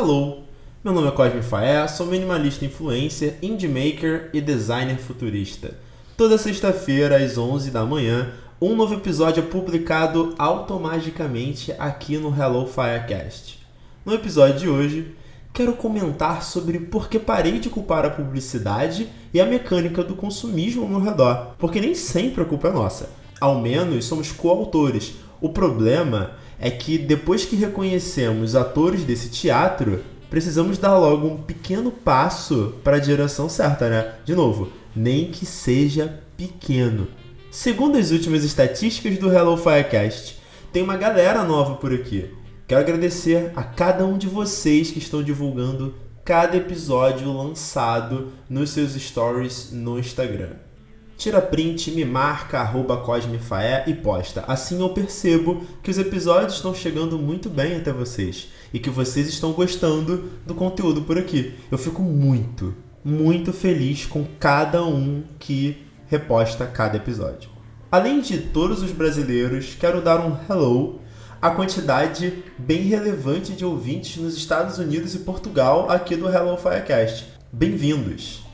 Hello! Meu nome é Cosme Faé, sou minimalista influencer, indie maker e designer futurista. Toda sexta-feira, às 11 da manhã, um novo episódio é publicado automaticamente aqui no Hello Firecast. No episódio de hoje, quero comentar sobre por que parei de culpar a publicidade e a mecânica do consumismo ao meu redor, porque nem sempre a culpa é nossa. Ao menos somos coautores. O problema é que depois que reconhecemos atores desse teatro, precisamos dar logo um pequeno passo para a direção certa, né? De novo, nem que seja pequeno. Segundo as últimas estatísticas do Hello Firecast, tem uma galera nova por aqui. Quero agradecer a cada um de vocês que estão divulgando cada episódio lançado nos seus stories no Instagram tira print, me marca, arroba Cosmefaé e posta. Assim eu percebo que os episódios estão chegando muito bem até vocês e que vocês estão gostando do conteúdo por aqui. Eu fico muito, muito feliz com cada um que reposta cada episódio. Além de todos os brasileiros, quero dar um hello à quantidade bem relevante de ouvintes nos Estados Unidos e Portugal aqui do Hello Firecast. Bem-vindos!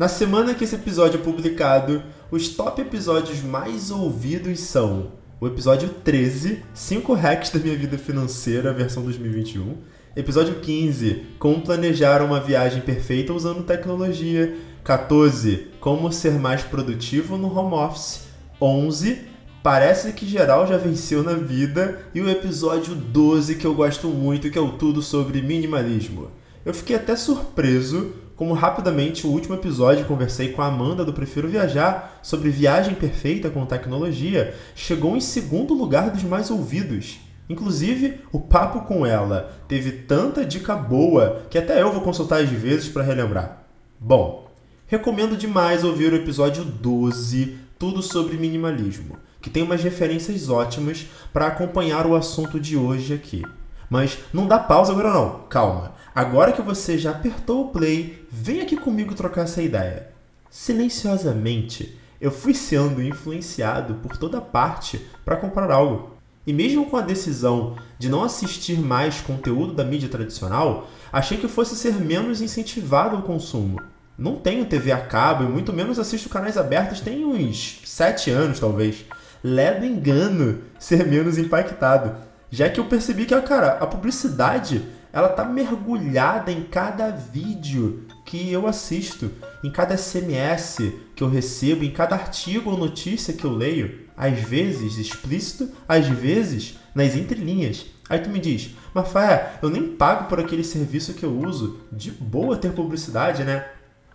Na semana que esse episódio é publicado, os top episódios mais ouvidos são o episódio 13, 5 hacks da minha vida financeira, versão 2021. Episódio 15, como planejar uma viagem perfeita usando tecnologia. 14, como ser mais produtivo no home office. 11, parece que geral já venceu na vida. E o episódio 12, que eu gosto muito, que é o tudo sobre minimalismo. Eu fiquei até surpreso como rapidamente o último episódio conversei com a Amanda do Prefiro Viajar sobre viagem perfeita com tecnologia, chegou em segundo lugar dos mais ouvidos. Inclusive, o papo com ela teve tanta dica boa que até eu vou consultar às vezes para relembrar. Bom, recomendo demais ouvir o episódio 12, tudo sobre minimalismo, que tem umas referências ótimas para acompanhar o assunto de hoje aqui. Mas não dá pausa agora não, calma. Agora que você já apertou o play, vem aqui comigo trocar essa ideia. Silenciosamente, eu fui sendo influenciado por toda parte para comprar algo. E mesmo com a decisão de não assistir mais conteúdo da mídia tradicional, achei que fosse ser menos incentivado ao consumo. Não tenho TV a cabo e muito menos assisto canais abertos tem uns 7 anos, talvez. Ledo engano ser menos impactado, já que eu percebi que, cara, a publicidade ela tá mergulhada em cada vídeo que eu assisto, em cada SMS que eu recebo, em cada artigo ou notícia que eu leio, às vezes explícito, às vezes nas entrelinhas. Aí tu me diz, Mafé, eu nem pago por aquele serviço que eu uso, de boa ter publicidade, né?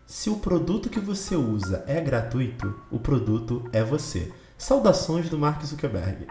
Se o produto que você usa é gratuito, o produto é você. Saudações do Mark Zuckerberg.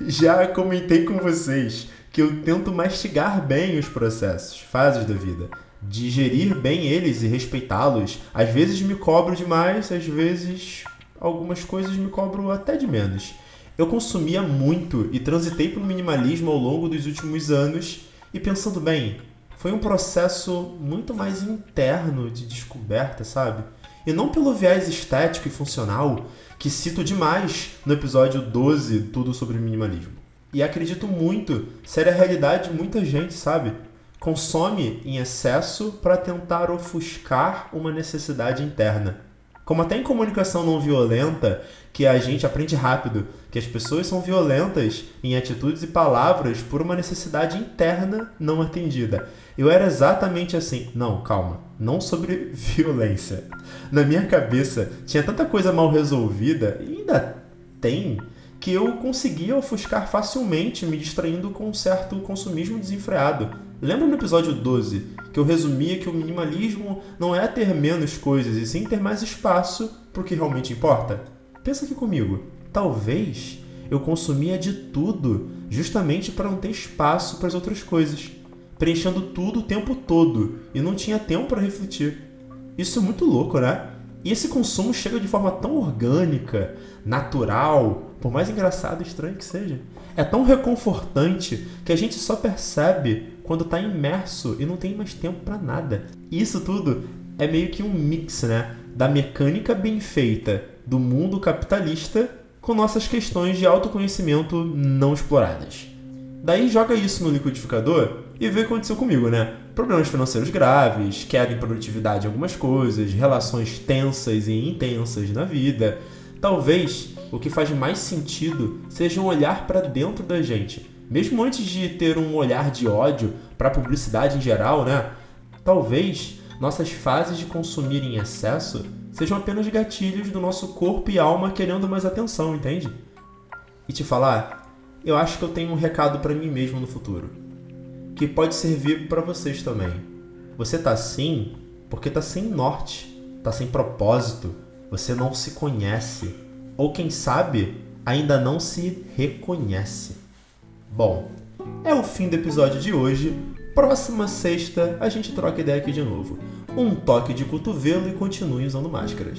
Já comentei com vocês que eu tento mastigar bem os processos, fases da vida, digerir bem eles e respeitá-los. Às vezes me cobro demais, às vezes algumas coisas me cobro até de menos. Eu consumia muito e transitei para o minimalismo ao longo dos últimos anos e pensando bem, foi um processo muito mais interno de descoberta, sabe? E não pelo viés estético e funcional, que cito demais no episódio 12, Tudo sobre Minimalismo. E acredito muito ser a realidade de muita gente, sabe? Consome em excesso para tentar ofuscar uma necessidade interna. Como até em comunicação não violenta, que a gente aprende rápido que as pessoas são violentas em atitudes e palavras por uma necessidade interna não atendida. Eu era exatamente assim. Não, calma. Não sobre violência. Na minha cabeça tinha tanta coisa mal resolvida, e ainda tem, que eu conseguia ofuscar facilmente, me distraindo com um certo consumismo desenfreado. Lembra no episódio 12 que eu resumia que o minimalismo não é ter menos coisas e sim ter mais espaço para o que realmente importa? Pensa aqui comigo. Talvez eu consumia de tudo justamente para não ter espaço para as outras coisas, preenchendo tudo o tempo todo e não tinha tempo para refletir. Isso é muito louco, né? E esse consumo chega de forma tão orgânica, natural, por mais engraçado e estranho que seja, é tão reconfortante que a gente só percebe quando está imerso e não tem mais tempo para nada. E isso tudo é meio que um mix, né, da mecânica bem feita do mundo capitalista com nossas questões de autoconhecimento não exploradas. Daí joga isso no liquidificador e ver o que aconteceu comigo, né? Problemas financeiros graves, queda em produtividade em algumas coisas, relações tensas e intensas na vida. Talvez o que faz mais sentido seja um olhar para dentro da gente. Mesmo antes de ter um olhar de ódio para a publicidade em geral, né? Talvez nossas fases de consumir em excesso sejam apenas gatilhos do nosso corpo e alma querendo mais atenção, entende? E te falar, eu acho que eu tenho um recado para mim mesmo no futuro, que pode servir para vocês também. Você tá assim porque tá sem norte, tá sem propósito, você não se conhece, ou quem sabe, ainda não se reconhece. Bom, é o fim do episódio de hoje. Próxima sexta a gente troca ideia aqui de novo um toque de cotovelo e continue usando máscaras.